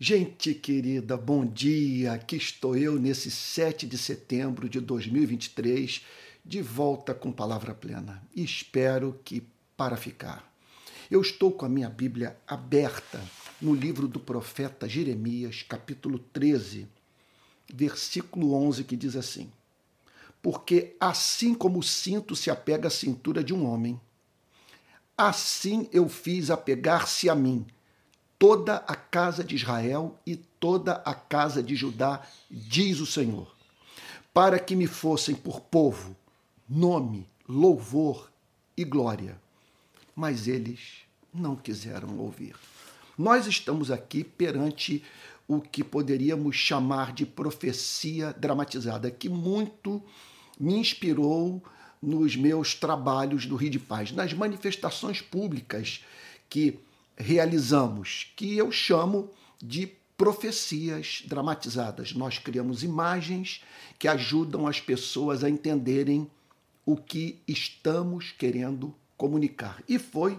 Gente querida, bom dia. Aqui estou eu nesse 7 de setembro de 2023, de volta com palavra plena. Espero que para ficar. Eu estou com a minha Bíblia aberta no livro do profeta Jeremias, capítulo 13, versículo 11, que diz assim: Porque assim como o cinto se apega à cintura de um homem, assim eu fiz apegar-se a mim toda a casa de Israel e toda a casa de Judá, diz o Senhor, para que me fossem por povo, nome, louvor e glória. Mas eles não quiseram ouvir. Nós estamos aqui perante o que poderíamos chamar de profecia dramatizada, que muito me inspirou nos meus trabalhos do Rio de Paz, nas manifestações públicas que realizamos, que eu chamo de profecias dramatizadas. Nós criamos imagens que ajudam as pessoas a entenderem o que estamos querendo comunicar. E foi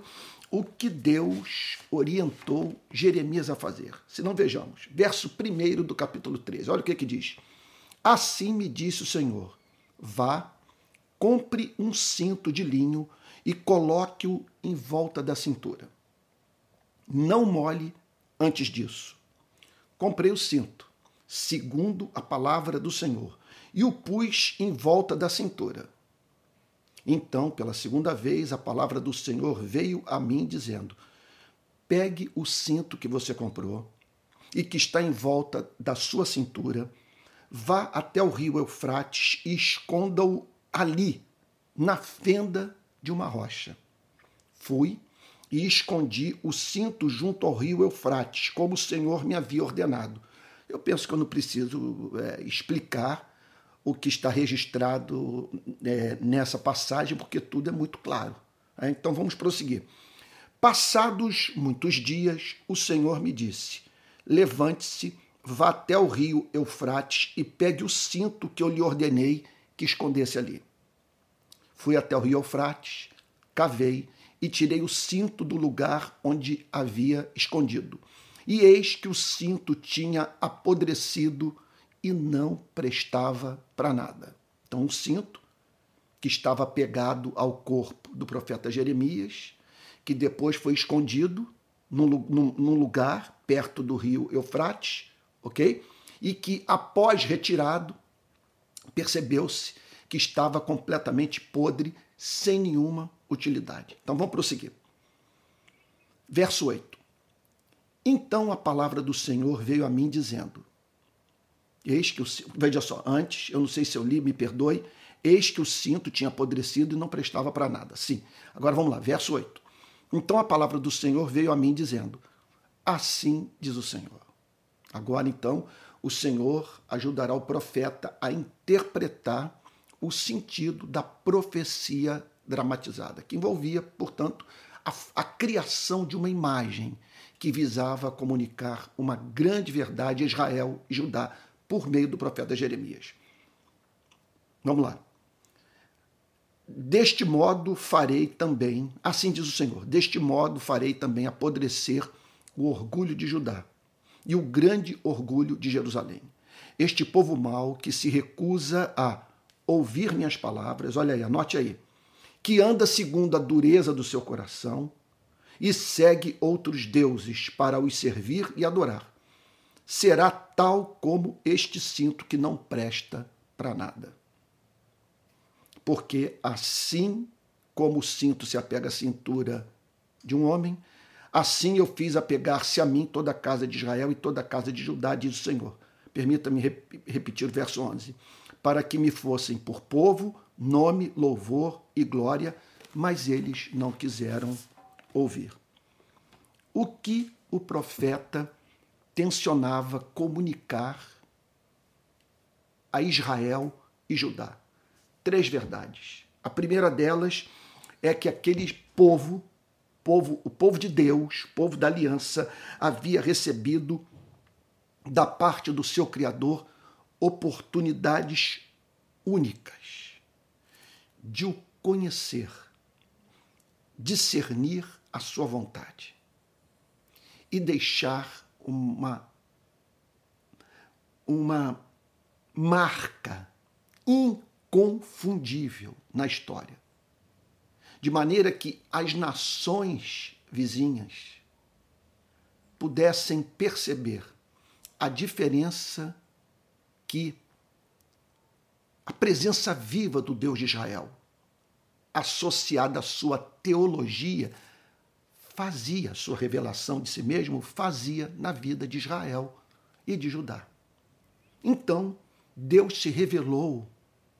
o que Deus orientou Jeremias a fazer. Se não vejamos, verso 1 do capítulo 13. Olha o que, que diz. Assim me disse o Senhor: vá, compre um cinto de linho e coloque-o em volta da cintura não molhe antes disso. Comprei o cinto, segundo a palavra do Senhor, e o pus em volta da cintura. Então, pela segunda vez, a palavra do Senhor veio a mim dizendo: Pegue o cinto que você comprou e que está em volta da sua cintura, vá até o rio Eufrates e esconda-o ali, na fenda de uma rocha. Fui e escondi o cinto junto ao rio Eufrates, como o Senhor me havia ordenado. Eu penso que eu não preciso é, explicar o que está registrado é, nessa passagem, porque tudo é muito claro. É, então vamos prosseguir. Passados muitos dias, o Senhor me disse: Levante-se, vá até o rio Eufrates e pegue o cinto que eu lhe ordenei que escondesse ali. Fui até o rio Eufrates, cavei e tirei o cinto do lugar onde havia escondido. E eis que o cinto tinha apodrecido e não prestava para nada. Então, o cinto, que estava pegado ao corpo do profeta Jeremias, que depois foi escondido num, lugar perto do rio Eufrates, ok? E que, após retirado, percebeu-se que estava completamente podre, sem nenhuma utilidade. Então vamos prosseguir. Verso 8. Então a palavra do Senhor veio a mim dizendo: Eis que o veja só, antes, eu não sei se eu li, me perdoe, eis que o cinto tinha apodrecido e não prestava para nada. Sim. Agora vamos lá, verso 8. Então a palavra do Senhor veio a mim dizendo: Assim diz o Senhor. Agora então, o Senhor ajudará o profeta a interpretar o sentido da profecia dramatizada, que envolvia, portanto, a, a criação de uma imagem que visava comunicar uma grande verdade a Israel e Judá por meio do profeta Jeremias. Vamos lá. Deste modo farei também, assim diz o Senhor, deste modo farei também apodrecer o orgulho de Judá e o grande orgulho de Jerusalém. Este povo mau que se recusa a ouvir minhas palavras, olha aí, anote aí, que anda segundo a dureza do seu coração e segue outros deuses para os servir e adorar. Será tal como este cinto que não presta para nada. Porque assim como o cinto se apega à cintura de um homem, assim eu fiz apegar-se a mim toda a casa de Israel e toda a casa de Judá, diz o Senhor. Permita-me repetir o verso 11. Para que me fossem por povo, nome, louvor e glória, mas eles não quiseram ouvir. O que o profeta tensionava comunicar a Israel e Judá? Três verdades. A primeira delas é que aquele povo, povo, o povo de Deus, povo da aliança, havia recebido da parte do seu Criador oportunidades únicas de o conhecer, discernir a sua vontade e deixar uma uma marca inconfundível na história. De maneira que as nações vizinhas pudessem perceber a diferença que a presença viva do Deus de Israel, associada à sua teologia, fazia, sua revelação de si mesmo, fazia na vida de Israel e de Judá. Então, Deus se revelou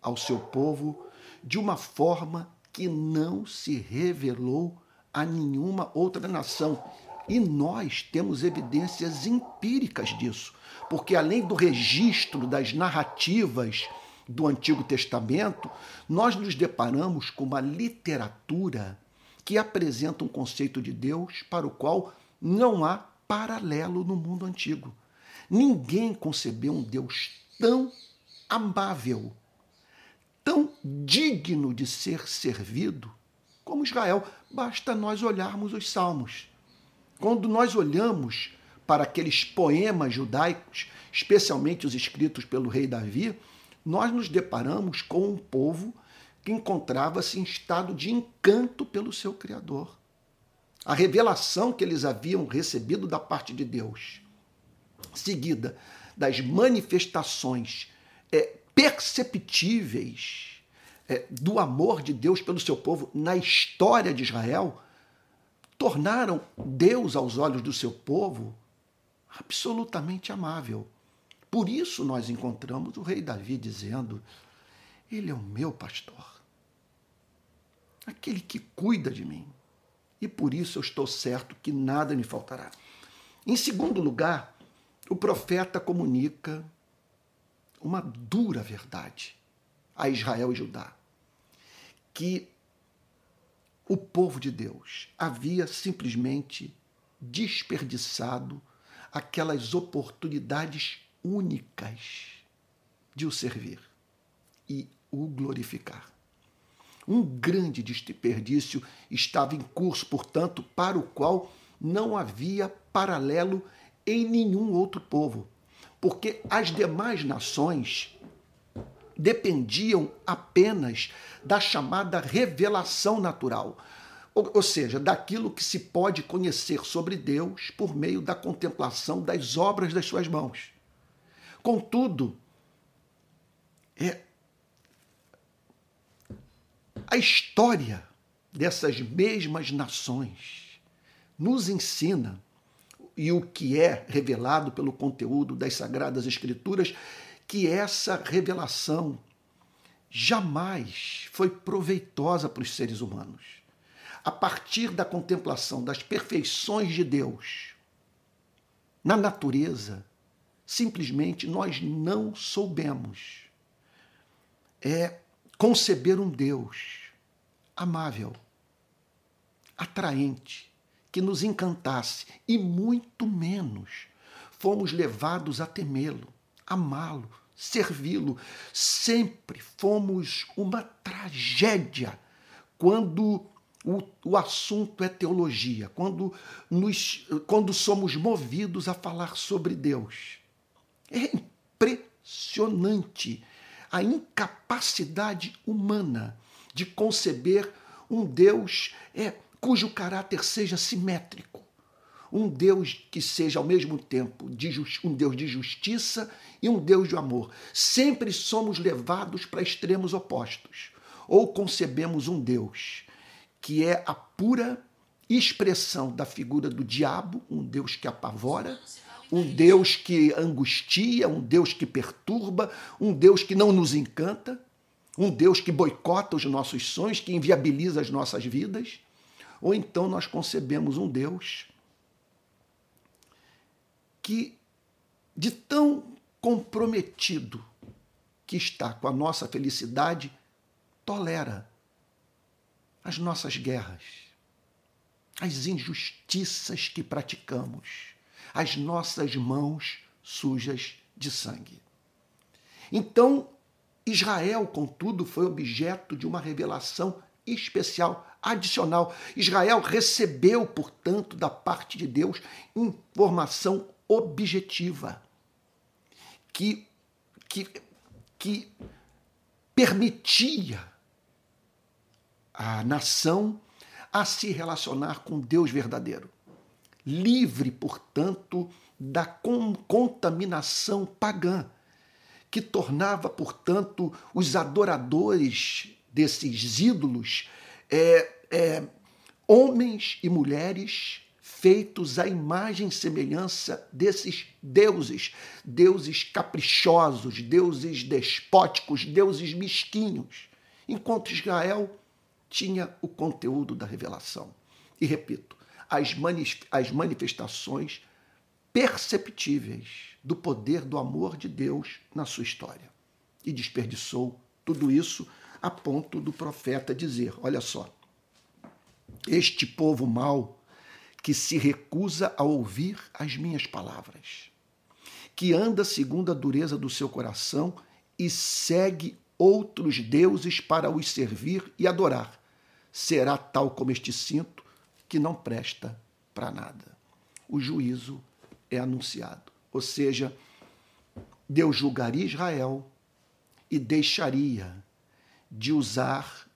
ao seu povo de uma forma que não se revelou a nenhuma outra nação. E nós temos evidências empíricas disso, porque além do registro das narrativas do Antigo Testamento, nós nos deparamos com uma literatura que apresenta um conceito de Deus para o qual não há paralelo no mundo antigo. Ninguém concebeu um Deus tão amável, tão digno de ser servido como Israel. Basta nós olharmos os Salmos. Quando nós olhamos para aqueles poemas judaicos, especialmente os escritos pelo rei Davi, nós nos deparamos com um povo que encontrava-se em estado de encanto pelo seu Criador. A revelação que eles haviam recebido da parte de Deus, seguida das manifestações é, perceptíveis é, do amor de Deus pelo seu povo na história de Israel, tornaram Deus aos olhos do seu povo absolutamente amável. Por isso nós encontramos o rei Davi dizendo: Ele é o meu pastor, aquele que cuida de mim, e por isso eu estou certo que nada me faltará. Em segundo lugar, o profeta comunica uma dura verdade a Israel e Judá, que o povo de Deus havia simplesmente desperdiçado aquelas oportunidades únicas de o servir e o glorificar. Um grande desperdício estava em curso, portanto, para o qual não havia paralelo em nenhum outro povo, porque as demais nações dependiam apenas da chamada revelação natural, ou, ou, seja, daquilo que se pode conhecer sobre Deus por meio da contemplação das obras das suas mãos. Contudo, é a história dessas mesmas nações nos ensina e o que é revelado pelo conteúdo das Sagradas Escrituras, que essa revelação jamais foi proveitosa para os seres humanos. A partir da contemplação das perfeições de Deus na natureza, simplesmente nós não soubemos é conceber um Deus amável, atraente, que nos encantasse e muito menos fomos levados a temê-lo, amá-lo, servi-lo. Sempre fomos uma tragédia quando o, o assunto é teologia, quando, nos, quando somos movidos a falar sobre Deus. É impressionante a incapacidade humana de conceber um Deus é, cujo caráter seja simétrico. Um Deus que seja ao mesmo tempo um Deus de justiça e um Deus de amor. Sempre somos levados para extremos opostos. Ou concebemos um Deus que é a pura expressão da figura do diabo, um Deus que apavora, um Deus que angustia, um Deus que perturba, um Deus que não nos encanta, um Deus que boicota os nossos sonhos, que inviabiliza as nossas vidas, ou então nós concebemos um Deus que, de tão comprometido que está com a nossa felicidade, tolera as nossas guerras, as injustiças que praticamos as nossas mãos sujas de sangue. Então, Israel, contudo, foi objeto de uma revelação especial, adicional. Israel recebeu, portanto, da parte de Deus informação objetiva que que, que permitia a nação a se relacionar com Deus verdadeiro. Livre, portanto, da contaminação pagã, que tornava, portanto, os adoradores desses ídolos é, é, homens e mulheres feitos à imagem e semelhança desses deuses, deuses caprichosos, deuses despóticos, deuses mesquinhos, enquanto Israel tinha o conteúdo da revelação. E repito, as, as manifestações perceptíveis do poder do amor de Deus na sua história. E desperdiçou tudo isso a ponto do profeta dizer: olha só, este povo mau que se recusa a ouvir as minhas palavras, que anda segundo a dureza do seu coração e segue outros deuses para os servir e adorar, será tal como este cinto que não presta para nada. O juízo é anunciado, ou seja, Deus julgaria Israel e deixaria de usar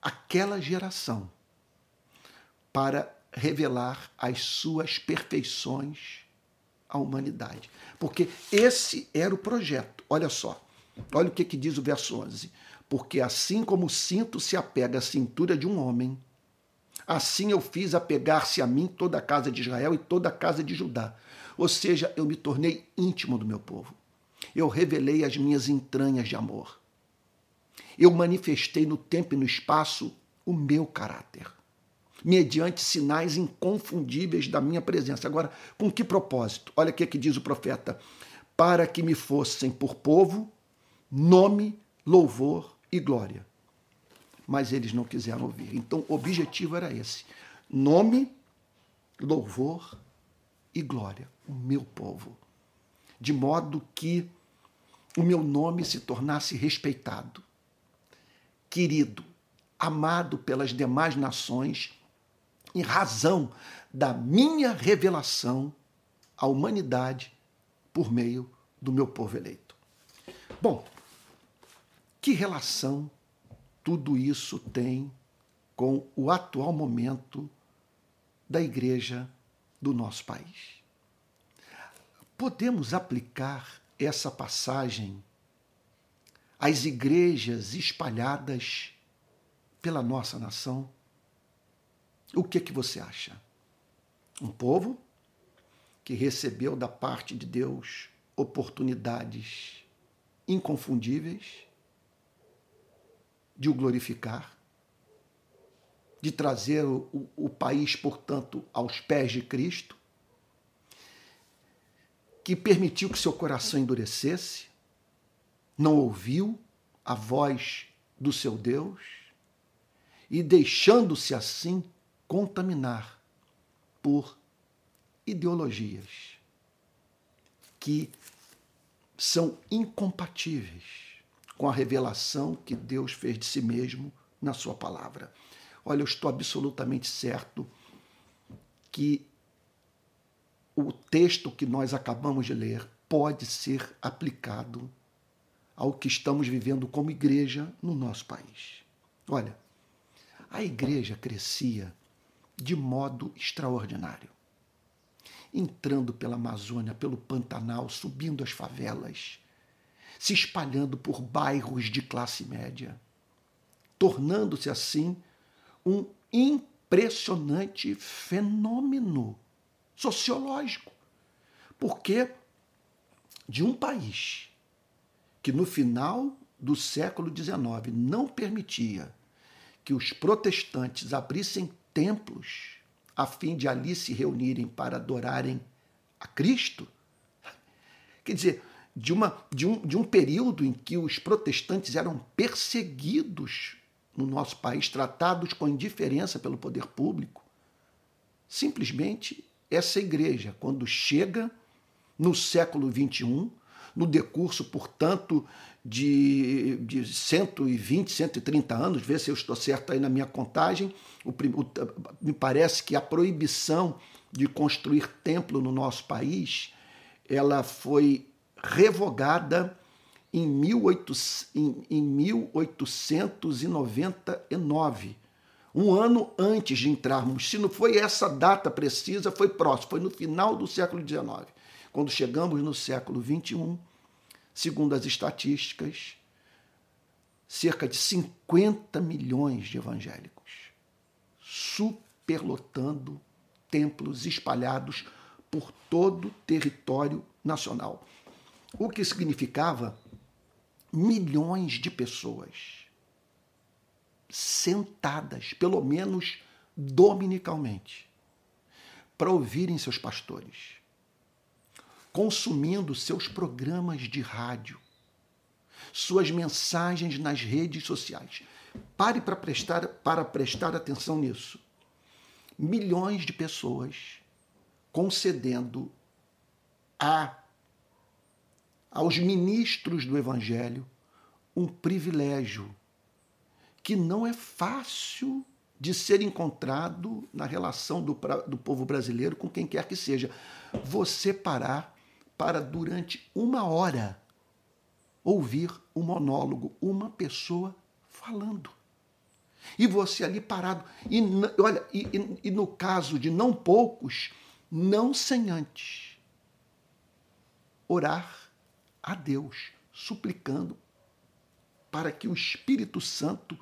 aquela geração para revelar as suas perfeições à humanidade. Porque esse era o projeto. Olha só. Olha o que, que diz o verso 11. Porque assim como o cinto se apega à cintura de um homem, assim eu fiz apegar-se a mim toda a casa de Israel e toda a casa de Judá. Ou seja, eu me tornei íntimo do meu povo. Eu revelei as minhas entranhas de amor. Eu manifestei no tempo e no espaço o meu caráter mediante sinais inconfundíveis da minha presença. Agora, com que propósito? Olha o que, é que diz o profeta: para que me fossem por povo, nome, louvor e glória. Mas eles não quiseram ouvir. Então, o objetivo era esse: nome, louvor e glória, o meu povo. De modo que o meu nome se tornasse respeitado, querido, amado pelas demais nações em razão da minha revelação à humanidade por meio do meu povo eleito. Bom, que relação tudo isso tem com o atual momento da igreja do nosso país? Podemos aplicar essa passagem às igrejas espalhadas pela nossa nação? O que que você acha? Um povo que recebeu da parte de Deus oportunidades inconfundíveis de o glorificar, de trazer o, o, o país, portanto, aos pés de Cristo, que permitiu que seu coração endurecesse, não ouviu a voz do seu Deus e, deixando-se assim contaminar por ideologias que são incompatíveis com a revelação que Deus fez de si mesmo na Sua palavra. Olha, eu estou absolutamente certo que o texto que nós acabamos de ler pode ser aplicado ao que estamos vivendo como igreja no nosso país. Olha, a igreja crescia de modo extraordinário. Entrando pela Amazônia, pelo Pantanal, subindo as favelas, se espalhando por bairros de classe média, tornando-se assim um impressionante fenômeno sociológico. Porque de um país que no final do século XIX não permitia que os protestantes abrissem templos a fim de ali se reunirem para adorarem a Cristo? Quer dizer, de, uma, de, um, de um período em que os protestantes eram perseguidos no nosso país, tratados com indiferença pelo poder público. Simplesmente essa igreja, quando chega no século XXI, no decurso, portanto, de, de 120, 130 anos, vê se eu estou certo aí na minha contagem, o, o, me parece que a proibição de construir templo no nosso país, ela foi revogada em, 1899, um ano antes de entrarmos. Se não foi essa data precisa, foi próximo, foi no final do século XIX. Quando chegamos no século XXI, segundo as estatísticas, cerca de 50 milhões de evangélicos, superlotando templos espalhados por todo o território nacional. O que significava milhões de pessoas sentadas, pelo menos dominicalmente, para ouvirem seus pastores, consumindo seus programas de rádio, suas mensagens nas redes sociais. Pare para prestar, para prestar atenção nisso. Milhões de pessoas concedendo a aos ministros do evangelho um privilégio que não é fácil de ser encontrado na relação do, do povo brasileiro com quem quer que seja. Você parar para durante uma hora ouvir um monólogo, uma pessoa falando. E você ali parado. E olha, e, e, e no caso de não poucos, não sem antes orar a Deus, suplicando para que o Espírito Santo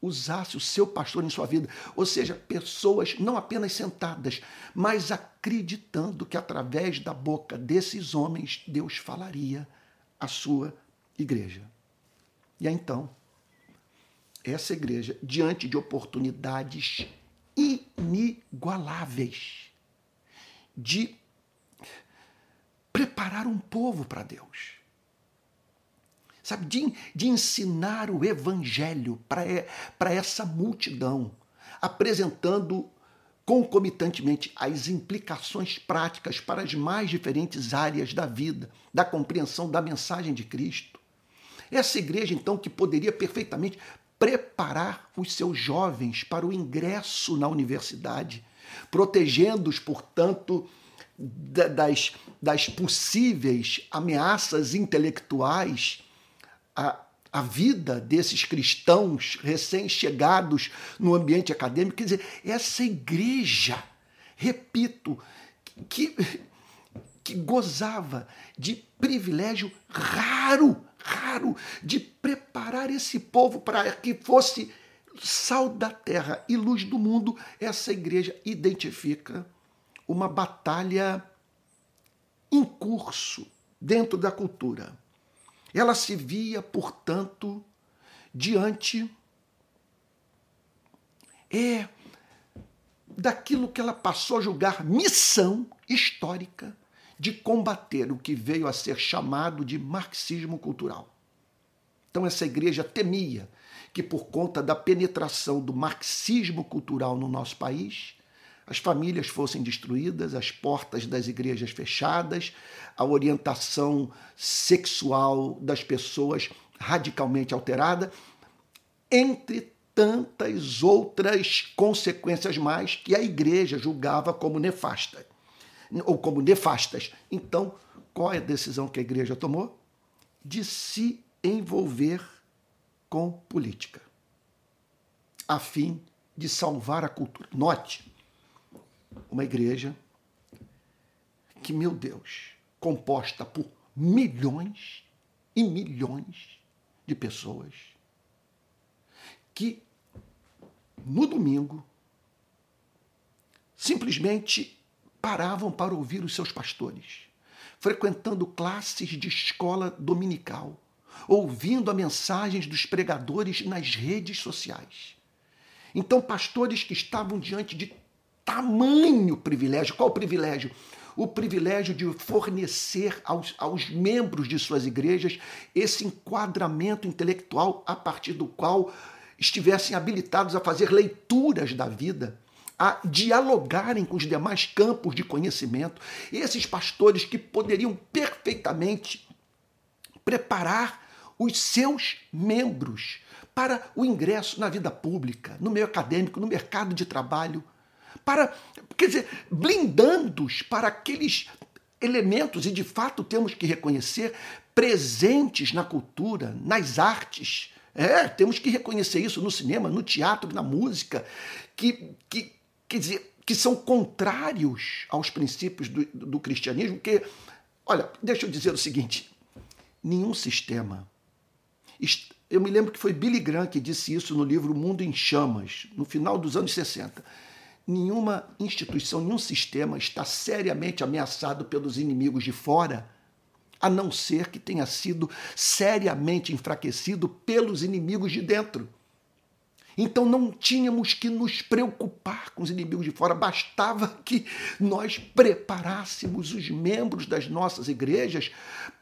usasse o seu pastor em sua vida. Ou seja, pessoas não apenas sentadas, mas acreditando que através da boca desses homens Deus falaria à sua igreja. E aí, então, essa igreja, diante de oportunidades inigualáveis de preparar um povo para Deus, sabe, de, de ensinar o evangelho para essa multidão, apresentando concomitantemente as implicações práticas para as mais diferentes áreas da vida, da compreensão da mensagem de Cristo. Essa igreja, então, que poderia perfeitamente preparar os seus jovens para o ingresso na universidade, protegendo-os, portanto, das, das possíveis ameaças intelectuais à, à vida desses cristãos recém-chegados no ambiente acadêmico. Quer dizer, essa igreja, repito, que, que gozava de privilégio raro, raro, de preparar esse povo para que fosse sal da terra e luz do mundo, essa igreja identifica uma batalha em curso dentro da cultura. Ela se via, portanto, diante é daquilo que ela passou a julgar missão histórica de combater o que veio a ser chamado de marxismo cultural. Então essa igreja temia que por conta da penetração do marxismo cultural no nosso país, as famílias fossem destruídas, as portas das igrejas fechadas, a orientação sexual das pessoas radicalmente alterada, entre tantas outras consequências mais que a igreja julgava como nefasta ou como nefastas. Então, qual é a decisão que a igreja tomou? De se envolver com política, a fim de salvar a cultura. Note, uma igreja que, meu Deus, composta por milhões e milhões de pessoas que no domingo simplesmente paravam para ouvir os seus pastores, frequentando classes de escola dominical, ouvindo as mensagens dos pregadores nas redes sociais. Então, pastores que estavam diante de tamanho privilégio. Qual privilégio? O privilégio de fornecer aos, aos membros de suas igrejas esse enquadramento intelectual a partir do qual estivessem habilitados a fazer leituras da vida, a dialogarem com os demais campos de conhecimento. Esses pastores que poderiam perfeitamente preparar os seus membros para o ingresso na vida pública, no meio acadêmico, no mercado de trabalho, para, quer dizer, blindando-os para aqueles elementos, e de fato temos que reconhecer, presentes na cultura, nas artes. É, temos que reconhecer isso no cinema, no teatro, na música, que, que, quer dizer, que são contrários aos princípios do, do cristianismo, que, olha, deixa eu dizer o seguinte, nenhum sistema. Eu me lembro que foi Billy Graham que disse isso no livro Mundo em Chamas, no final dos anos 60. Nenhuma instituição, nenhum sistema está seriamente ameaçado pelos inimigos de fora, a não ser que tenha sido seriamente enfraquecido pelos inimigos de dentro. Então não tínhamos que nos preocupar com os inimigos de fora, bastava que nós preparássemos os membros das nossas igrejas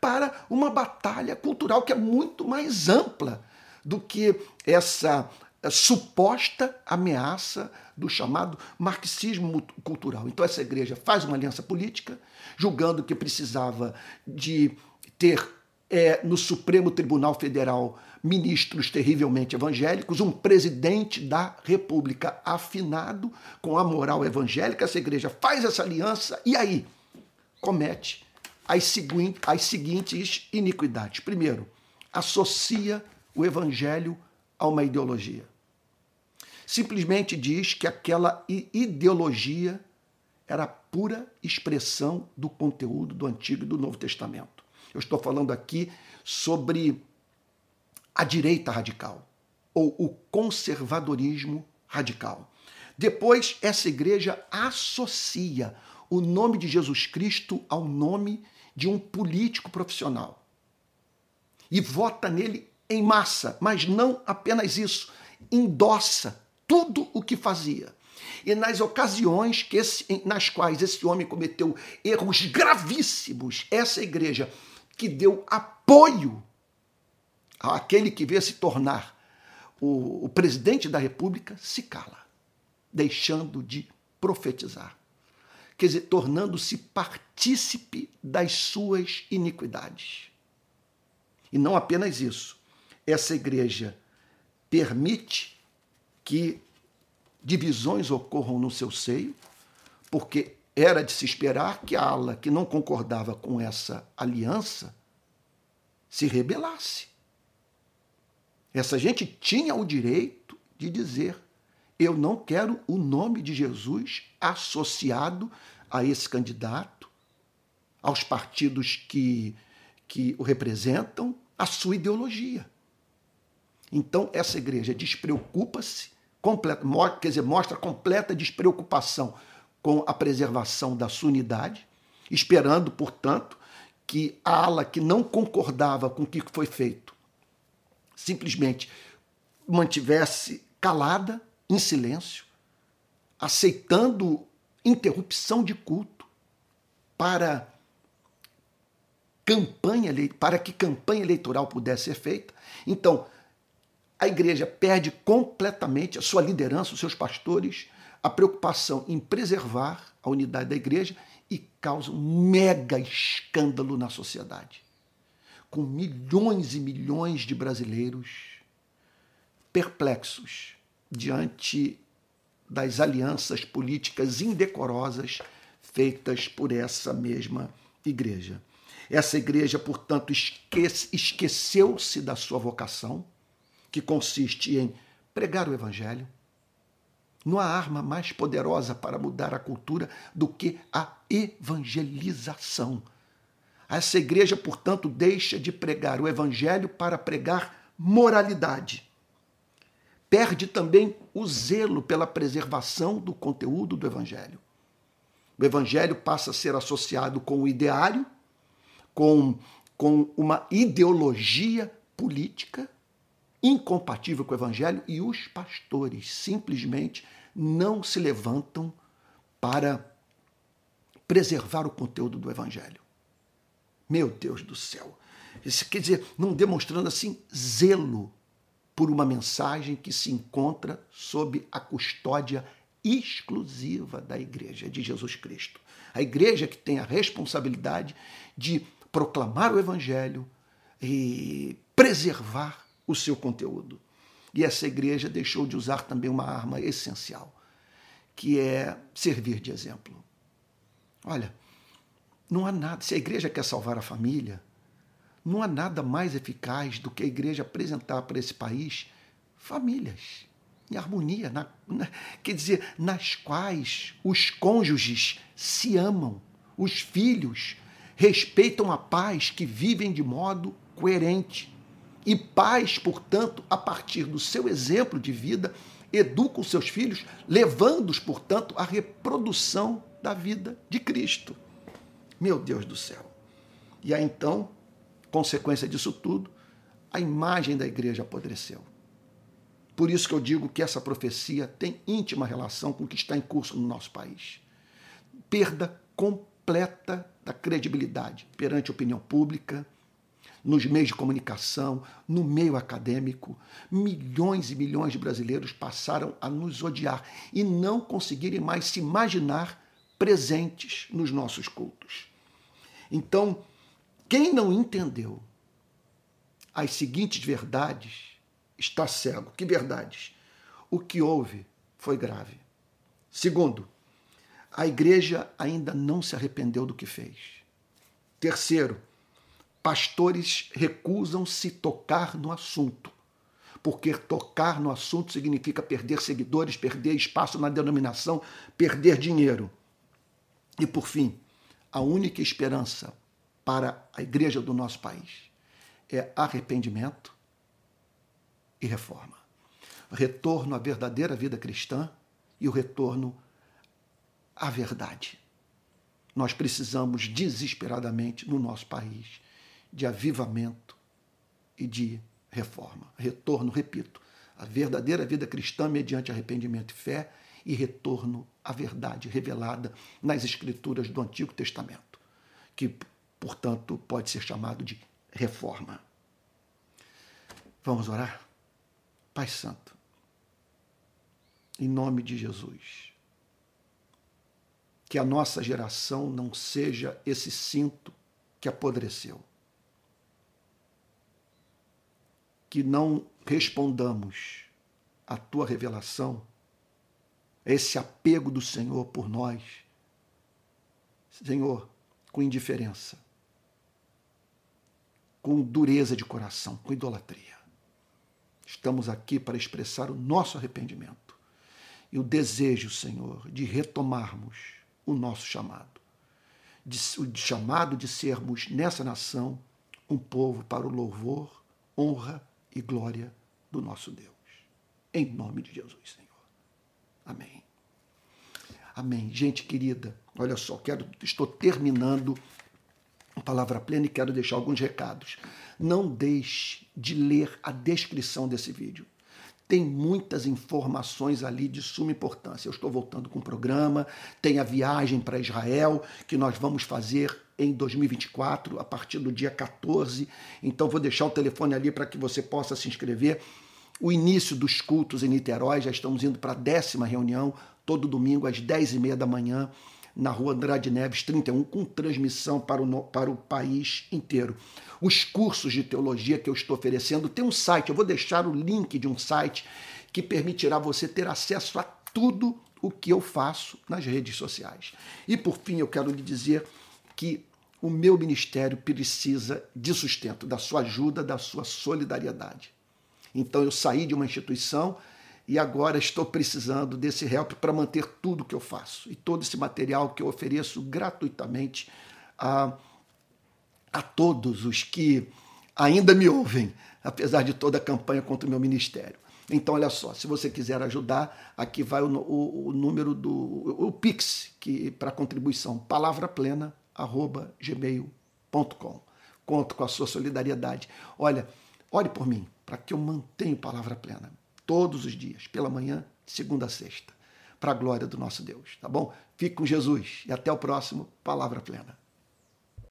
para uma batalha cultural que é muito mais ampla do que essa suposta ameaça do chamado marxismo cultural. Então essa igreja faz uma aliança política, julgando que precisava de ter é, no Supremo Tribunal Federal ministros terrivelmente evangélicos, um presidente da República afinado com a moral evangélica, essa igreja faz essa aliança e aí comete as, as seguintes iniquidades. Primeiro, associa o evangelho a uma ideologia. Simplesmente diz que aquela ideologia era pura expressão do conteúdo do Antigo e do Novo Testamento. Eu estou falando aqui sobre a direita radical ou o conservadorismo radical. Depois, essa igreja associa o nome de Jesus Cristo ao nome de um político profissional e vota nele em massa, mas não apenas isso, endossa tudo o que fazia. E nas ocasiões que esse, nas quais esse homem cometeu erros gravíssimos, essa igreja que deu apoio aquele que veio se tornar o, o presidente da República se cala, deixando de profetizar. Quer dizer, tornando-se partícipe das suas iniquidades. E não apenas isso, essa igreja permite que divisões ocorram no seu seio, porque era de se esperar que a ala que não concordava com essa aliança se rebelasse. Essa gente tinha o direito de dizer: eu não quero o nome de Jesus associado a esse candidato, aos partidos que, que o representam, à sua ideologia. Então, essa igreja despreocupa-se, quer dizer, mostra completa despreocupação com a preservação da sua unidade, esperando, portanto, que a ala que não concordava com o que foi feito simplesmente mantivesse calada, em silêncio, aceitando interrupção de culto para campanha para que campanha eleitoral pudesse ser feita. Então, a igreja perde completamente a sua liderança, os seus pastores, a preocupação em preservar a unidade da igreja e causa um mega escândalo na sociedade com milhões e milhões de brasileiros perplexos diante das alianças políticas indecorosas feitas por essa mesma igreja. Essa igreja, portanto, esquece, esqueceu-se da sua vocação, que consiste em pregar o evangelho. Não há arma mais poderosa para mudar a cultura do que a evangelização. Essa igreja, portanto, deixa de pregar o evangelho para pregar moralidade. Perde também o zelo pela preservação do conteúdo do evangelho. O evangelho passa a ser associado com o ideário, com, com uma ideologia política incompatível com o evangelho e os pastores simplesmente não se levantam para preservar o conteúdo do evangelho. Meu Deus do céu. Isso quer dizer, não demonstrando assim zelo por uma mensagem que se encontra sob a custódia exclusiva da Igreja de Jesus Cristo. A Igreja que tem a responsabilidade de proclamar o Evangelho e preservar o seu conteúdo. E essa igreja deixou de usar também uma arma essencial, que é servir de exemplo. Olha, Não há nada. Se a igreja quer salvar a família, não há nada mais eficaz do que a igreja apresentar para esse país famílias em harmonia, na, na, quer dizer, nas quais os cônjuges se amam, os filhos respeitam a paz, que vivem de modo coerente. E pais, portanto, a partir do seu exemplo de vida, educam seus filhos, levando-os, portanto, à reprodução da vida de Cristo. Meu Deus do céu. E aí então, consequência disso tudo, a imagem da igreja apodreceu. Por isso que eu digo que essa profecia tem íntima relação com o que está em curso no nosso país. Perda completa da credibilidade perante a opinião pública, nos meios de comunicação, no meio acadêmico. Milhões e milhões de brasileiros passaram a nos odiar e não conseguirem mais se imaginar presentes nos nossos cultos. Então, quem não entendeu as seguintes verdades está cego. Que verdades? O que houve foi grave. Segundo, a igreja ainda não se arrependeu do que fez. Terceiro, pastores recusam-se tocar no assunto, porque tocar no assunto significa perder seguidores, perder espaço na denominação, perder dinheiro. E por fim, a única esperança para a igreja do nosso país é arrependimento e reforma. Retorno à verdadeira vida cristã e o retorno à verdade. Nós precisamos desesperadamente no nosso país de avivamento e de reforma. Retorno, repito, a verdadeira vida cristã mediante arrependimento e fé e retorno à verdade revelada nas escrituras do Antigo Testamento, que, portanto, pode ser chamado de reforma. Vamos orar? Pai Santo, em nome de Jesus, que a nossa geração não seja esse cinto que apodreceu. Que não respondamos à tua revelação, a esse apego do Senhor por nós, Senhor, com indiferença, com dureza de coração, com idolatria. Estamos aqui para expressar o nosso arrependimento e o desejo, Senhor, de retomarmos o nosso chamado. De, o chamado de sermos nessa nação um povo para o louvor, honra e glória do nosso Deus. Em nome de Jesus, Senhor. Amém. Amém. Gente querida, olha só, quero, estou terminando a palavra plena e quero deixar alguns recados não deixe de ler a descrição desse vídeo. Tem muitas informações ali de suma importância. Eu estou voltando com o programa, tem a viagem para Israel que nós vamos fazer em 2024, a partir do dia 14. Então, vou deixar o telefone ali para que você possa se inscrever. O início dos cultos em Niterói, já estamos indo para a décima reunião, todo domingo às 10h30 da manhã na rua Andrade Neves 31, com transmissão para o, para o país inteiro. Os cursos de teologia que eu estou oferecendo, tem um site, eu vou deixar o link de um site que permitirá você ter acesso a tudo o que eu faço nas redes sociais. E por fim, eu quero lhe dizer que o meu ministério precisa de sustento, da sua ajuda, da sua solidariedade. Então eu saí de uma instituição e agora estou precisando desse help para manter tudo que eu faço e todo esse material que eu ofereço gratuitamente a, a todos os que ainda me ouvem, apesar de toda a campanha contra o meu ministério. Então, olha só, se você quiser ajudar, aqui vai o, o, o número do o Pix que para contribuição, palavraplena@gmail.com. Conto com a sua solidariedade. Olha, ore por mim, para que eu mantenha palavra plena todos os dias, pela manhã, segunda a sexta, para a glória do nosso Deus, tá bom? Fique com Jesus e até o próximo Palavra Plena.